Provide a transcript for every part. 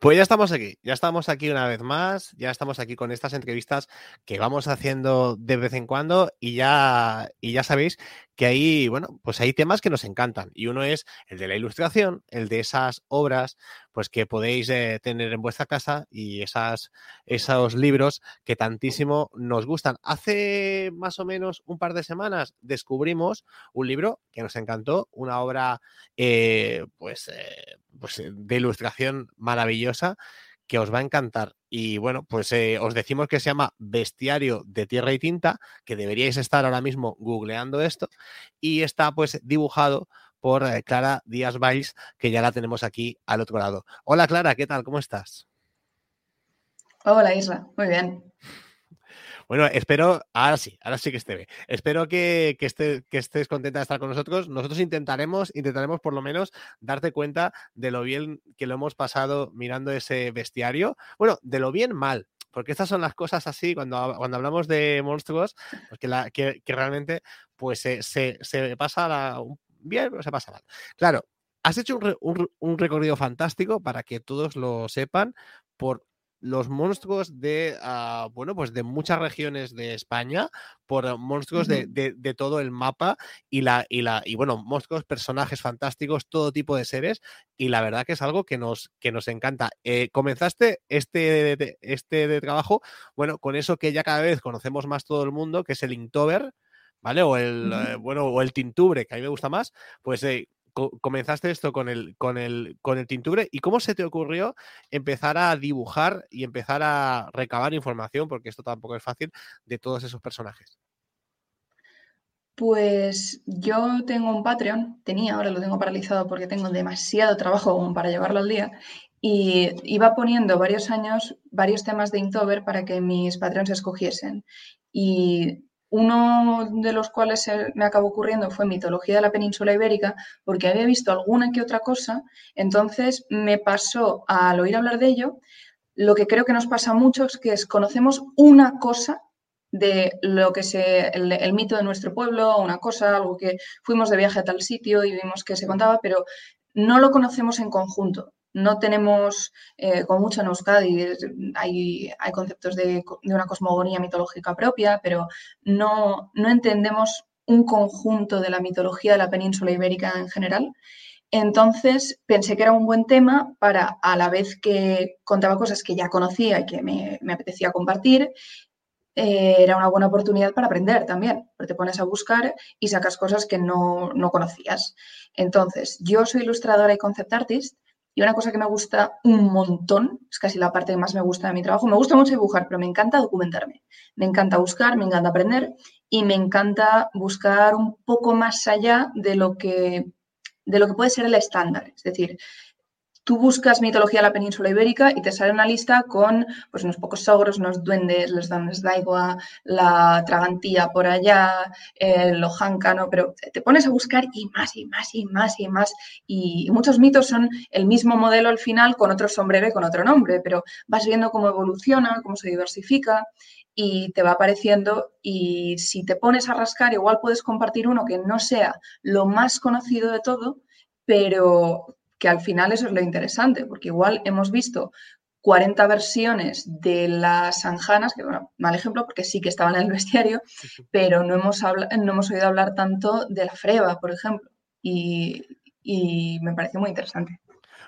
Pues ya estamos aquí, ya estamos aquí una vez más, ya estamos aquí con estas entrevistas que vamos haciendo de vez en cuando y ya, y ya sabéis que hay, bueno, pues hay temas que nos encantan y uno es el de la ilustración, el de esas obras, pues que podéis eh, tener en vuestra casa y esas, esos libros que tantísimo nos gustan. Hace más o menos un par de semanas descubrimos un libro que nos encantó, una obra eh, pues, eh, pues de ilustración maravillosa que os va a encantar. Y bueno, pues eh, os decimos que se llama Bestiario de Tierra y Tinta, que deberíais estar ahora mismo googleando esto, y está pues dibujado por eh, Clara Díaz Valls, que ya la tenemos aquí al otro lado. Hola Clara, ¿qué tal? ¿Cómo estás? Hola Isra, muy bien. Bueno, espero, ahora sí, ahora sí que esté bien. Espero que, que, que, estés contenta de estar con nosotros. Nosotros intentaremos, intentaremos por lo menos darte cuenta de lo bien que lo hemos pasado mirando ese bestiario. Bueno, de lo bien mal, porque estas son las cosas así, cuando, cuando hablamos de monstruos, pues que, la, que, realmente pues se, se, se pasa la, bien o se pasa mal. Claro, has hecho un, un, un, recorrido fantástico para que todos lo sepan por los monstruos de, uh, bueno, pues de muchas regiones de España, por monstruos uh -huh. de, de, de, todo el mapa y, la, y, la, y bueno, monstruos, personajes fantásticos, todo tipo de seres y la verdad que es algo que nos, que nos encanta. Eh, comenzaste este este de trabajo, bueno, con eso que ya cada vez conocemos más todo el mundo, que es el Inktober, ¿vale? O el, uh -huh. eh, bueno, o el Tintubre, que a mí me gusta más, pues eh, comenzaste esto con el, con, el, con el tinture y cómo se te ocurrió empezar a dibujar y empezar a recabar información, porque esto tampoco es fácil, de todos esos personajes. Pues yo tengo un Patreon, tenía, ahora lo tengo paralizado porque tengo demasiado trabajo como para llevarlo al día, y iba poniendo varios años varios temas de Inktober para que mis Patreons escogiesen. Y uno de los cuales me acabó ocurriendo fue mitología de la península ibérica, porque había visto alguna que otra cosa, entonces me pasó al oír hablar de ello, lo que creo que nos pasa mucho es que conocemos una cosa de lo que se, el, mito de nuestro pueblo, una cosa, algo que fuimos de viaje a tal sitio y vimos que se contaba, pero no lo conocemos en conjunto. No tenemos, eh, como mucho en Euskadi, hay, hay conceptos de, de, una cosmogonía mitológica propia, pero no, no entendemos un conjunto de la mitología de la península ibérica en general. Entonces pensé que era un buen tema para, a la vez que contaba cosas que ya conocía y que me, me apetecía compartir, eh, era una buena oportunidad para aprender también, porque te pones a buscar y sacas cosas que no, no conocías. Entonces, yo soy ilustradora y concept artist, y una cosa que me gusta un montón, es casi la parte que más me gusta de mi trabajo, me gusta mucho dibujar, pero me encanta documentarme. Me encanta buscar, me encanta aprender y me encanta buscar un poco más allá de lo que, de lo que puede ser el estándar. Es decir, tú buscas mitología de la península ibérica y te sale una lista con pues, unos pocos ogros, unos duendes, los dames daigua, la tragantía por allá, el ojáncano, pero te pones a buscar y más y más y más y más. Y muchos mitos son el mismo modelo al final con otro sombrero y con otro nombre, pero vas viendo cómo evoluciona, cómo se diversifica y te va apareciendo y si te pones a rascar igual puedes compartir uno que no sea lo más conocido de todo, pero que al final eso es lo interesante, porque igual hemos visto 40 versiones de las anjanas, que bueno, mal ejemplo porque sí que estaban en el bestiario, pero no hemos, no hemos oído hablar tanto de la freba, por ejemplo, y, y me parece muy interesante.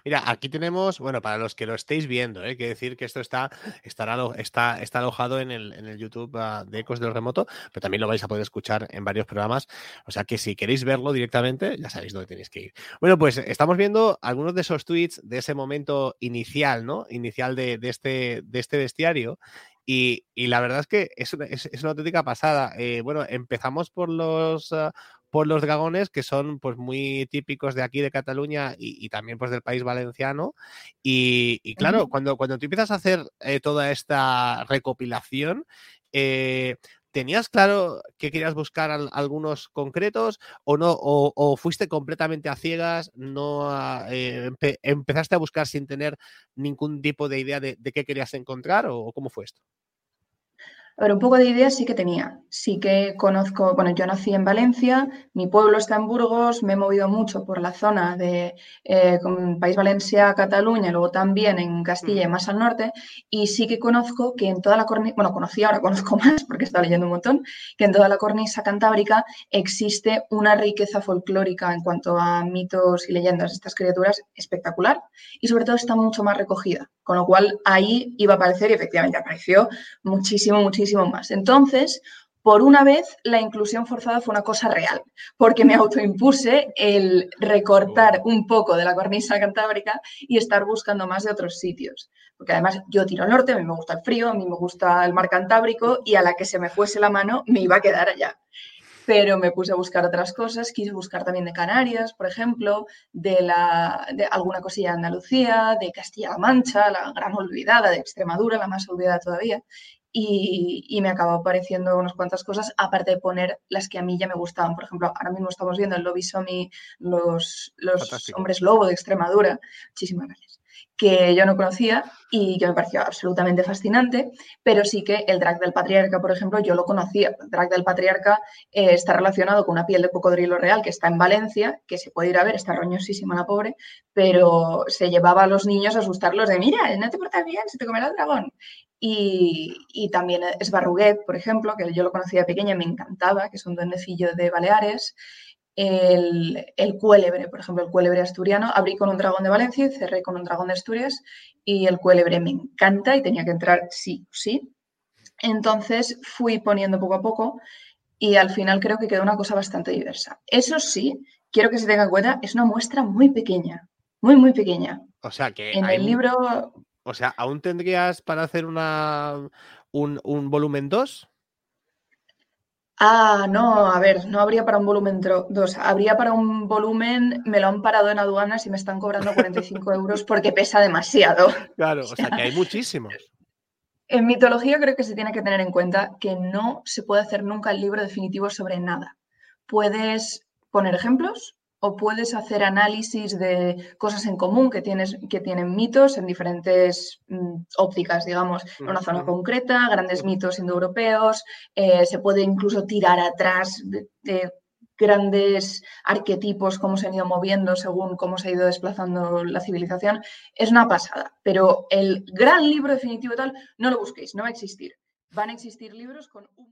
Mira, aquí tenemos, bueno, para los que lo estéis viendo, ¿eh? quiere decir que esto está, estará, está, alojado en el, en el YouTube uh, de Ecos del Remoto, pero también lo vais a poder escuchar en varios programas. O sea que si queréis verlo directamente, ya sabéis dónde tenéis que ir. Bueno, pues estamos viendo algunos de esos tweets de ese momento inicial, ¿no? Inicial de, de este, de este bestiario. Y, y, la verdad es que es es, es una auténtica pasada. Eh, bueno, empezamos por los, uh, por los dragones que son pues muy típicos de aquí de Cataluña y, y también pues del país valenciano y, y claro, uh -huh. cuando, cuando tú empiezas a hacer eh, toda esta recopilación eh, ¿tenías claro que querías buscar al, algunos concretos o no? O, o, fuiste completamente a ciegas? ¿No eh, empe empezaste a buscar sin tener ningún tipo de idea de, de qué querías encontrar o cómo fue esto? A ver, un poco de idea sí que tenía. Sí que conozco, bueno, yo nací en Valencia, mi pueblo está en Burgos, me he movido mucho por la zona de eh, País Valencia, Cataluña, luego también en Castilla y más al norte, y sí que conozco que en toda la cornisa, bueno, conocí ahora, conozco más porque estaba leyendo un montón, que en toda la cornisa cantábrica existe una riqueza folclórica en cuanto a mitos y leyendas de estas criaturas espectacular, y sobre todo está mucho más recogida, con lo cual ahí iba a aparecer y efectivamente apareció muchísimo, muchísimo más. Entonces, por una vez, la inclusión forzada fue una cosa real, porque me autoimpuse el recortar un poco de la cornisa cantábrica y estar buscando más de otros sitios. Porque además yo tiro al norte, a mí me gusta el frío, a mí me gusta el mar cantábrico y a la que se me fuese la mano me iba a quedar allá. Pero me puse a buscar otras cosas, quise buscar también de Canarias, por ejemplo, de, la, de alguna cosilla de Andalucía, de Castilla-La Mancha, la gran olvidada, de Extremadura, la más olvidada todavía y, me acabó apareciendo unas cuantas cosas, aparte de poner las que a mí ya me gustaban. Por ejemplo, ahora mismo estamos viendo el Lobisomi, los, los hombres lobo de Extremadura. Muchísimas gracias que yo no conocía y que me pareció absolutamente fascinante, pero sí que el drag del patriarca, por ejemplo, yo lo conocía. El drag del patriarca eh, está relacionado con una piel de cocodrilo real que está en Valencia, que se puede ir a ver, está roñosísima la pobre, pero se llevaba a los niños a asustarlos de, mira, no te portas bien, se te comerá el dragón. Y, y también es Barruguet, por ejemplo, que yo lo conocía pequeña y me encantaba, que es un duendecillo de Baleares el, el cuélebre, por ejemplo, el cuélebre asturiano. Abrí con un dragón de Valencia y cerré con un dragón de Asturias y el cuélebre me encanta y tenía que entrar sí o sí. Entonces fui poniendo poco a poco y al final creo que quedó una cosa bastante diversa. Eso sí, quiero que se tenga en cuenta, es una muestra muy pequeña, muy, muy pequeña. O sea que... En el libro... O sea, ¿aún tendrías para hacer una, un, un volumen 2? Ah, no, a ver, no habría para un volumen 2, habría para un volumen, me lo han parado en aduanas y me están cobrando 45 euros porque pesa demasiado. Claro, o sea que hay muchísimos. En mitología creo que se tiene que tener en cuenta que no se puede hacer nunca el libro definitivo sobre nada. Puedes poner ejemplos, o puedes hacer análisis de cosas en común que, tienes, que tienen mitos en diferentes mm, ópticas, digamos, en una zona concreta, grandes mitos indoeuropeos, eh, se puede incluso tirar atrás de, grandes arquetipos, cómo se han ido moviendo según cómo se ha ido desplazando la civilización. Es una pasada, pero el gran libro definitivo tal, no lo busquéis, no va a existir. Van a existir libros con un...